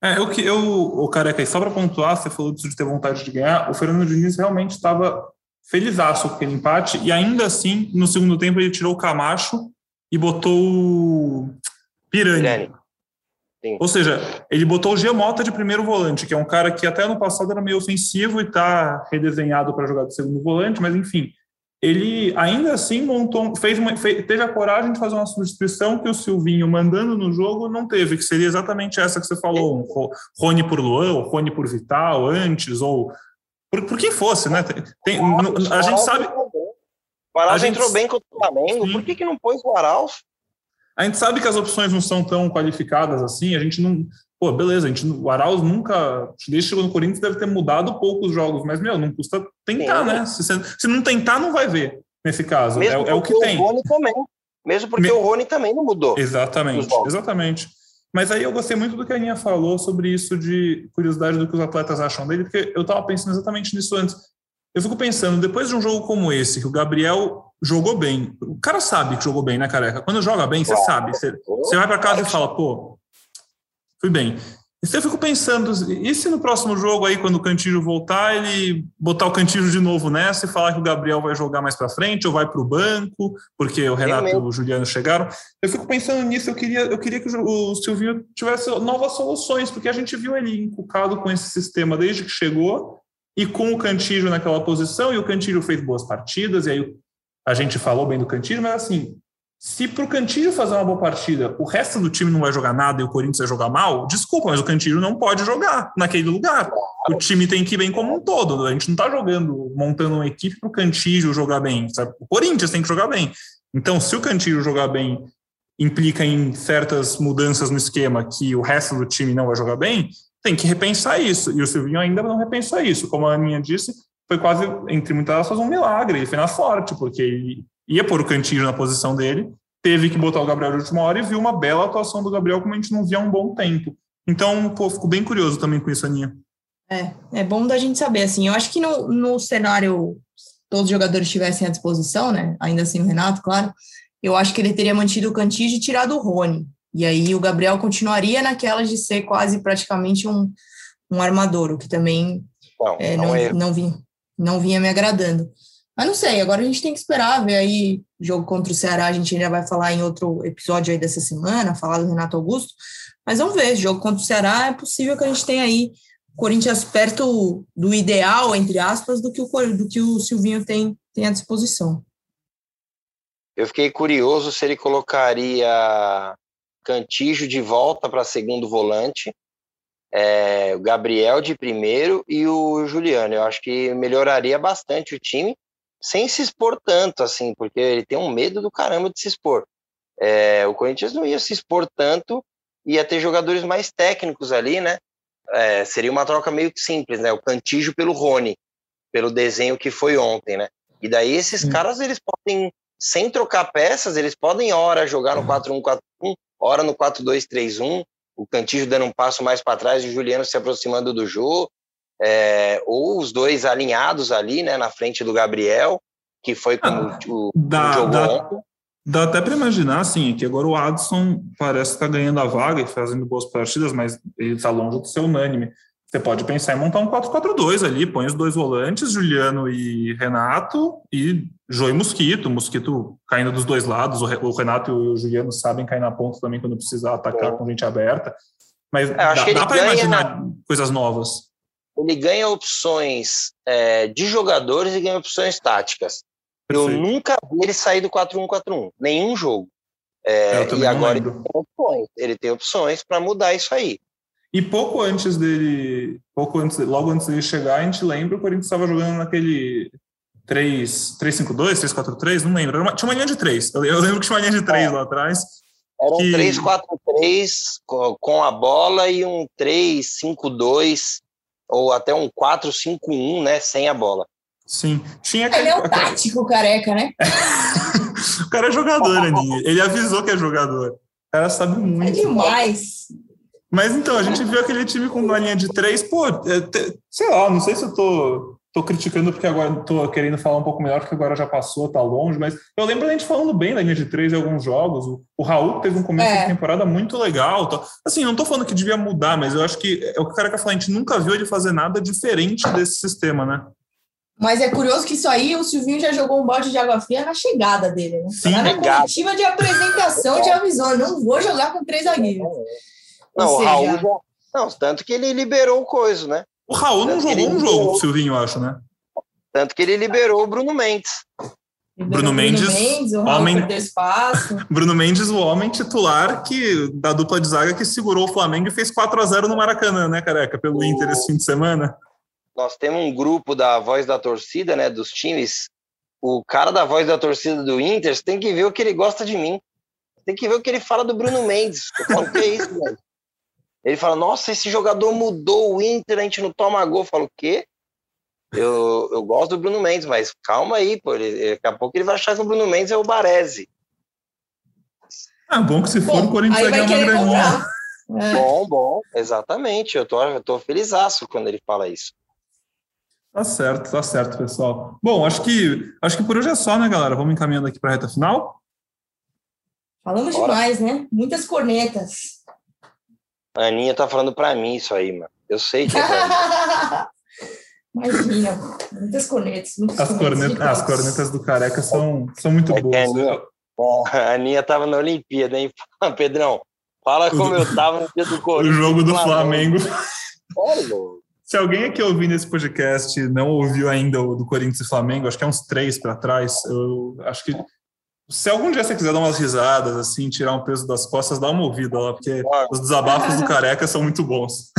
É, eu que eu, o Careca, só para pontuar, você falou disso de ter vontade de ganhar, o Fernando Diniz realmente estava felizaço com aquele empate, e ainda assim, no segundo tempo, ele tirou o Camacho e botou o Pirani. Pirani. Sim. Ou seja, ele botou o Gemota de primeiro volante, que é um cara que até no passado era meio ofensivo e está redesenhado para jogar de segundo volante, mas enfim, ele ainda assim montou, fez, uma, fez, teve a coragem de fazer uma substituição que o Silvinho, mandando no jogo, não teve, que seria exatamente essa que você falou, um Rony por Luan, ou Rony por Vital antes, ou por, por quem fosse, né? Tem, a gente sabe. O Arauz entrou bem contra o Flamengo, por que, que não pôs o Arauz? A gente sabe que as opções não são tão qualificadas assim, a gente não. Pô, beleza, a gente, o Arauz nunca, desde que chegou no Corinthians, deve ter mudado poucos jogos, mas, meu, não custa tentar, Sim. né? Se, se, não tentar, não vai ver, nesse caso. Mesmo é, é o que tem. O Rony também. Mesmo porque Me... o Rony também não mudou. Exatamente, exatamente. Mas aí eu gostei muito do que a Aninha falou sobre isso de curiosidade do que os atletas acham dele, porque eu estava pensando exatamente nisso antes. Eu fico pensando, depois de um jogo como esse, que o Gabriel jogou bem, o cara sabe que jogou bem, né, careca? Quando joga bem, você sabe. Você, você vai para casa e fala, pô, fui bem. E eu fico pensando, e se no próximo jogo aí, quando o Cantillo voltar, ele botar o Cantillo de novo nessa e falar que o Gabriel vai jogar mais para frente ou vai para o banco, porque o Renato e o Juliano chegaram? Eu fico pensando nisso, eu queria, eu queria que o Silvinho tivesse novas soluções, porque a gente viu ele encucado com esse sistema desde que chegou, e com o Cantillo naquela posição, e o Cantillo fez boas partidas, e aí a gente falou bem do Cantillo, mas assim, se para o Cantillo fazer uma boa partida, o resto do time não vai jogar nada e o Corinthians vai jogar mal, desculpa, mas o Cantillo não pode jogar naquele lugar. O time tem que ir bem como um todo. A gente não está jogando, montando uma equipe para o Cantillo jogar bem. Sabe? O Corinthians tem que jogar bem. Então, se o Cantillo jogar bem implica em certas mudanças no esquema que o resto do time não vai jogar bem, tem que repensar isso. E o Silvinho ainda não repensou isso. Como a Aninha disse, foi quase, entre muitas aspas, um milagre. Ele foi na sorte, porque ele ia pôr o cantinho na posição dele, teve que botar o Gabriel de última hora e viu uma bela atuação do Gabriel como a gente não via há um bom tempo. Então, pô, fico bem curioso também com isso, Aninha. É, é bom da gente saber, assim, eu acho que no, no cenário todos os jogadores estivessem à disposição, né, ainda assim o Renato, claro, eu acho que ele teria mantido o Cantígio e tirado o Rony, e aí o Gabriel continuaria naquela de ser quase praticamente um, um armador, o que também não, é, não, não, é. não, vinha, não vinha me agradando. Mas não sei, agora a gente tem que esperar, ver aí jogo contra o Ceará, a gente ainda vai falar em outro episódio aí dessa semana, falar do Renato Augusto, mas vamos ver, jogo contra o Ceará é possível que a gente tenha aí Corinthians perto do ideal, entre aspas, do que o, do que o Silvinho tem, tem à disposição. Eu fiquei curioso se ele colocaria Cantijo de volta para segundo volante, é, o Gabriel de primeiro e o Juliano. Eu acho que melhoraria bastante o time, sem se expor tanto, assim, porque ele tem um medo do caramba de se expor. É, o Corinthians não ia se expor tanto, ia ter jogadores mais técnicos ali, né? É, seria uma troca meio simples, né? O Cantijo pelo Rony, pelo desenho que foi ontem, né? E daí esses caras, eles podem, sem trocar peças, eles podem, hora, jogar no 4-1-4-1, hora no 4-2-3-1, o Cantillo dando um passo mais para trás e o Juliano se aproximando do Jô, é, ou os dois alinhados ali, né, na frente do Gabriel, que foi como ah, o, dá, jogou dá. Dá até para imaginar, assim, que agora o Adson parece estar tá ganhando a vaga e fazendo boas partidas, mas ele está longe de ser unânime. Você pode pensar em montar um 4-4-2 ali, põe os dois volantes, Juliano e Renato, e Jô e Mosquito. Mosquito caindo dos dois lados, o Renato e o Juliano sabem cair na ponta também quando precisar atacar com gente aberta. Mas é, dá, dá para imaginar coisas novas. Ele ganha opções é, de jogadores e ganha opções táticas. Perfeito. Eu nunca vi ele sair do 4-1-4-1, nenhum jogo. É, e agora ele tem opções, ele tem opções para mudar isso aí. E pouco antes dele, pouco antes, logo antes dele chegar, a gente lembra o Corinthians estava jogando naquele 3-5-2, 3-4-3, não lembro. Uma, tinha uma linha de 3. Eu, eu, lembro que tinha uma linha de 3 é. lá atrás. Era um que... 3-4-3 com a bola e um 3-5-2 ou até um 4-5-1, né, sem a bola. Sim. Tinha Ele é o tático careca, né? o cara é jogador, Aninha. Ele avisou que é jogador. O cara sabe muito. É demais. Mas então, a gente viu aquele time com uma linha de três, pô, é, sei lá, não sei se eu tô, tô criticando porque agora tô querendo falar um pouco melhor, porque agora já passou, tá longe, mas eu lembro da gente falando bem da linha de três em alguns jogos. O, o Raul teve um começo é. de temporada muito legal. Tá? Assim, não tô falando que devia mudar, mas eu acho que é o que o cara quer falar, a gente nunca viu ele fazer nada diferente desse sistema, né? Mas é curioso que isso aí o Silvinho já jogou um balde de água fria na chegada dele, né? Sim, na coletiva de apresentação de avisou, não vou jogar com três zagueiros. Não, o Raul já... Não, tanto que ele liberou o coisa, né? O Raul tanto não jogou um jogo com o Silvinho, eu acho, né? Tanto que ele liberou o Bruno Mendes. Bruno Mendes, Bruno Mendes o homem, espaço. Bruno Mendes, o homem titular que da dupla de zaga que segurou o Flamengo e fez 4 a 0 no Maracanã, né, careca, pelo o... Inter esse fim de semana. Nós temos um grupo da voz da torcida, né, dos times. O cara da voz da torcida do Inter, tem que ver o que ele gosta de mim. Tem que ver o que ele fala do Bruno Mendes. Eu falo, que é isso, velho? Ele fala, nossa, esse jogador mudou o Inter, a gente não toma gol. Eu falo, o quê? Eu, eu gosto do Bruno Mendes, mas calma aí, pô. Ele, daqui a pouco ele vai achar que o Bruno Mendes é o Baresi. Ah, bom que se for bom, o Corinthians vai ganhar uma graninha. É. Bom, bom, exatamente. Eu tô, eu tô felizaço quando ele fala isso. Tá certo, tá certo, pessoal. Bom, acho que acho que por hoje é só, né, galera? Vamos encaminhando aqui para a reta final. Falamos Bora. demais, né? Muitas cornetas. A Aninha tá falando para mim isso aí, mano. Eu sei que é Imagina, muitas cornetas. Muitas as, cornetas, as cornetas do Careca são, são muito é boas. A Aninha, a Aninha tava na Olimpíada, hein? Pedrão, fala como eu tava no dia do Corinthians. O jogo do Flamengo. Se alguém aqui ouvindo esse podcast não ouviu ainda o do Corinthians e Flamengo, acho que é uns três para trás, eu acho que se algum dia você quiser dar umas risadas, assim, tirar um peso das costas, dá uma ouvida lá, porque os desabafos do careca são muito bons.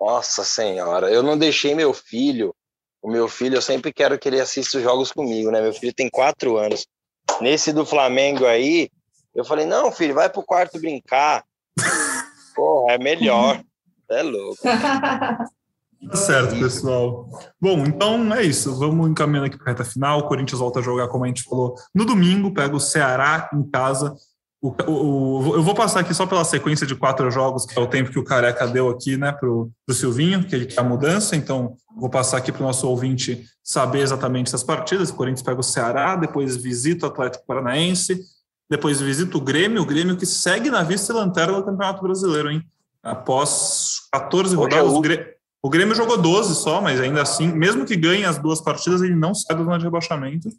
Nossa Senhora, eu não deixei meu filho. O meu filho, eu sempre quero que ele assista os jogos comigo, né? Meu filho tem quatro anos. Nesse do Flamengo aí, eu falei: não, filho, vai pro quarto brincar. Porra, é melhor. É louco. Tá certo, pessoal. Bom, então é isso. Vamos encaminhando aqui para a reta final. O Corinthians volta a jogar, como a gente falou, no domingo, pega o Ceará em casa. O, o, eu vou passar aqui só pela sequência de quatro jogos, que é o tempo que o Careca deu aqui, né, para o Silvinho, que ele quer a mudança. Então, vou passar aqui para o nosso ouvinte saber exatamente essas partidas. O Corinthians pega o Ceará, depois visita o Atlético Paranaense, depois visita o Grêmio, o Grêmio que segue na vista e lanterna do Campeonato Brasileiro, hein? Após 14 rodadas, o Grêmio o Grêmio jogou 12 só, mas ainda assim, mesmo que ganhe as duas partidas, ele não sai da zona de rebaixamento.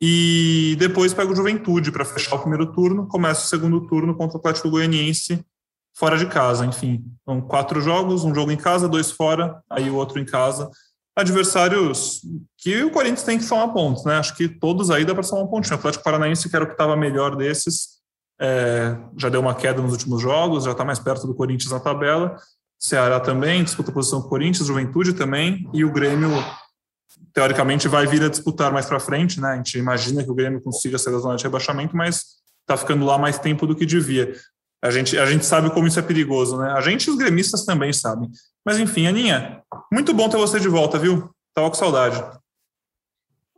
E depois pega o Juventude para fechar o primeiro turno, começa o segundo turno contra o Atlético Goianiense fora de casa, enfim. São quatro jogos, um jogo em casa, dois fora, aí o outro em casa. Adversários que o Corinthians tem que somar pontos, né? Acho que todos aí dá para somar um pontinho. O Atlético Paranaense, que era o que estava melhor desses, é, já deu uma queda nos últimos jogos, já está mais perto do Corinthians na tabela. Ceará também disputa a posição com o Corinthians, Juventude também, e o Grêmio, teoricamente, vai vir a disputar mais para frente, né? A gente imagina que o Grêmio consiga sair da zona de rebaixamento, mas está ficando lá mais tempo do que devia. A gente, a gente sabe como isso é perigoso, né? A gente e os gremistas também sabem. Mas enfim, Aninha, muito bom ter você de volta, viu? Tava com saudade.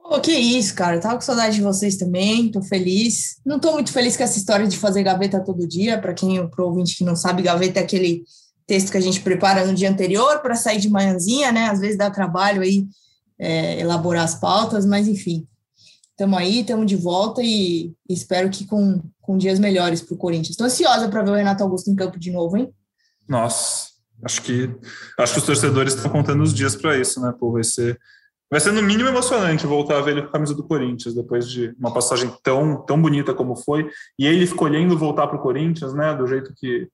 Oh, que isso, cara. Tava com saudade de vocês também, tô feliz. Não tô muito feliz com essa história de fazer gaveta todo dia. Para quem, pro ouvinte que não sabe, gaveta é aquele texto que a gente prepara no dia anterior para sair de manhãzinha, né? Às vezes dá trabalho aí é, elaborar as pautas, mas enfim. Estamos aí, estamos de volta e espero que com, com dias melhores para o Corinthians. Estou ansiosa para ver o Renato Augusto em campo de novo, hein? Nossa, acho que acho que os torcedores estão contando os dias para isso, né? Pô, vai ser vai ser no mínimo emocionante voltar a ver ele com a camisa do Corinthians depois de uma passagem tão tão bonita como foi e ele escolhendo voltar para o Corinthians, né? Do jeito que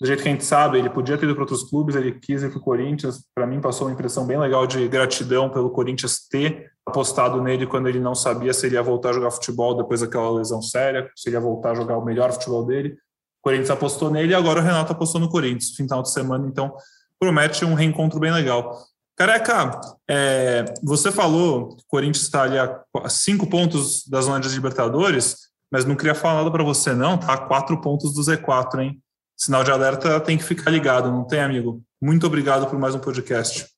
do jeito que a gente sabe, ele podia ter ido para outros clubes, ele quis ir para o Corinthians. Para mim, passou uma impressão bem legal de gratidão pelo Corinthians ter apostado nele quando ele não sabia se ele ia voltar a jogar futebol depois daquela lesão séria, se ele ia voltar a jogar o melhor futebol dele. O Corinthians apostou nele e agora o Renato apostou no Corinthians, final de semana, então promete um reencontro bem legal. Careca, é, você falou que o Corinthians está ali a cinco pontos das zona de Libertadores, mas não queria falar nada para você, não, tá? Quatro pontos do Z4, hein? Sinal de alerta tem que ficar ligado, não tem, amigo? Muito obrigado por mais um podcast.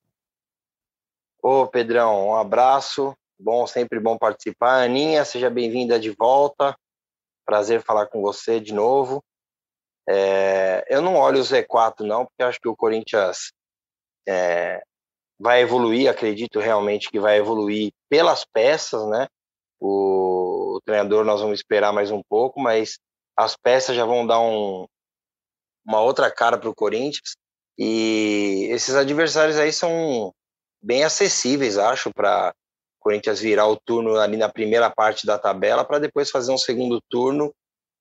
Ô, Pedrão, um abraço. Bom, sempre bom participar. Aninha, seja bem-vinda de volta. Prazer falar com você de novo. É, eu não olho o Z4, não, porque acho que o Corinthians é, vai evoluir, acredito realmente que vai evoluir pelas peças, né? O, o treinador nós vamos esperar mais um pouco, mas as peças já vão dar um, uma outra cara para o Corinthians. E esses adversários aí são bem acessíveis, acho, para o Corinthians virar o turno ali na primeira parte da tabela, para depois fazer um segundo turno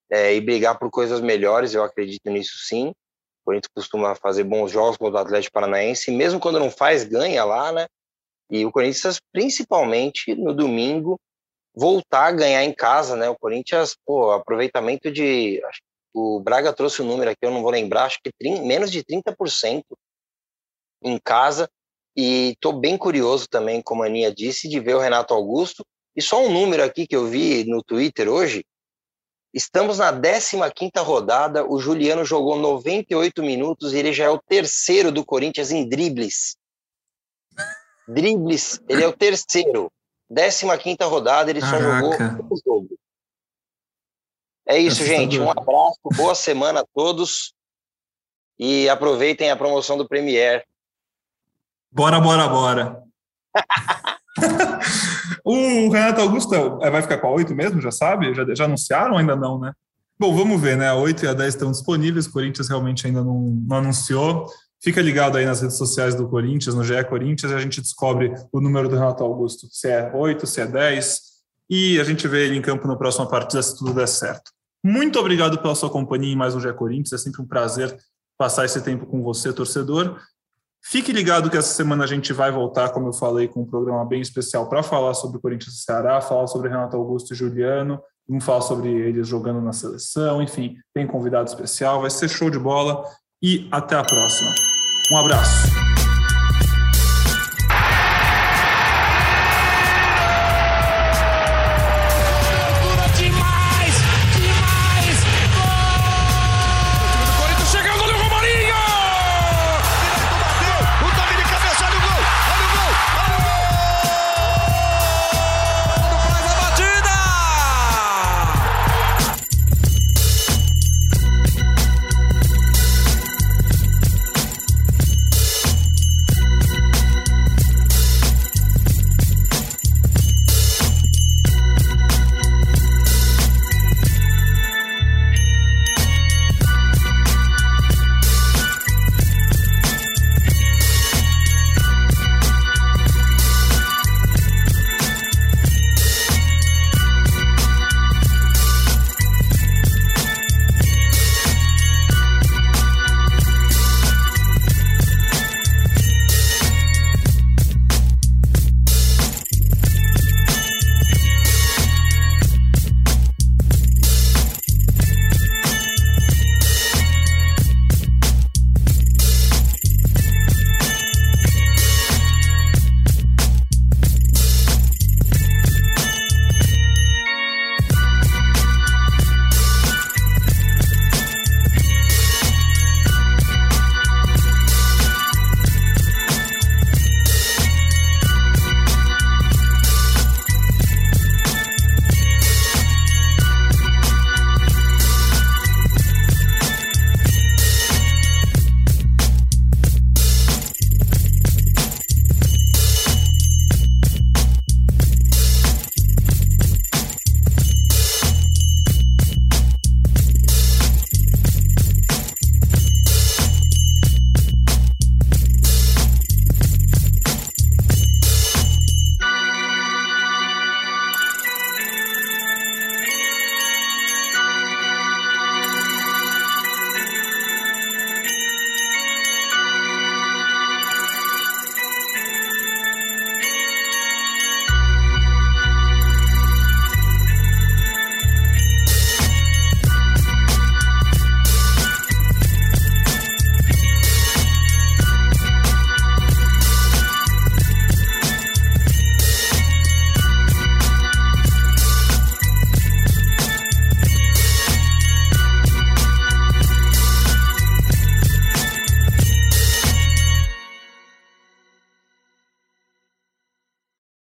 é, e brigar por coisas melhores. Eu acredito nisso sim. O Corinthians costuma fazer bons jogos contra o Atlético Paranaense, mesmo quando não faz, ganha lá, né? E o Corinthians, principalmente no domingo, voltar a ganhar em casa, né? O Corinthians, pô, aproveitamento de acho o Braga trouxe o um número aqui, eu não vou lembrar, acho que 30, menos de 30% em casa. E estou bem curioso também, como a Aninha disse, de ver o Renato Augusto. E só um número aqui que eu vi no Twitter hoje. Estamos na 15 rodada, o Juliano jogou 98 minutos e ele já é o terceiro do Corinthians em dribles. Dribles, ele é o terceiro. 15 rodada, ele Caraca. só jogou um jogo. É isso, gente. Um abraço, boa semana a todos e aproveitem a promoção do Premier. Bora, bora, bora. o Renato Augusto é, vai ficar com a 8 mesmo, já sabe? Já, já anunciaram ou ainda não, né? Bom, vamos ver, né? A 8 e a 10 estão disponíveis, o Corinthians realmente ainda não, não anunciou. Fica ligado aí nas redes sociais do Corinthians, no GE Corinthians, e a gente descobre o número do Renato Augusto, se é 8, se é 10, e a gente vê ele em campo na próxima partida, se tudo der certo. Muito obrigado pela sua companhia em mais um Gé Corinthians. É sempre um prazer passar esse tempo com você, torcedor. Fique ligado que essa semana a gente vai voltar, como eu falei, com um programa bem especial para falar sobre o Corinthians e Ceará, falar sobre Renato Augusto e Juliano, vamos falar sobre eles jogando na seleção, enfim, tem convidado especial, vai ser show de bola e até a próxima. Um abraço.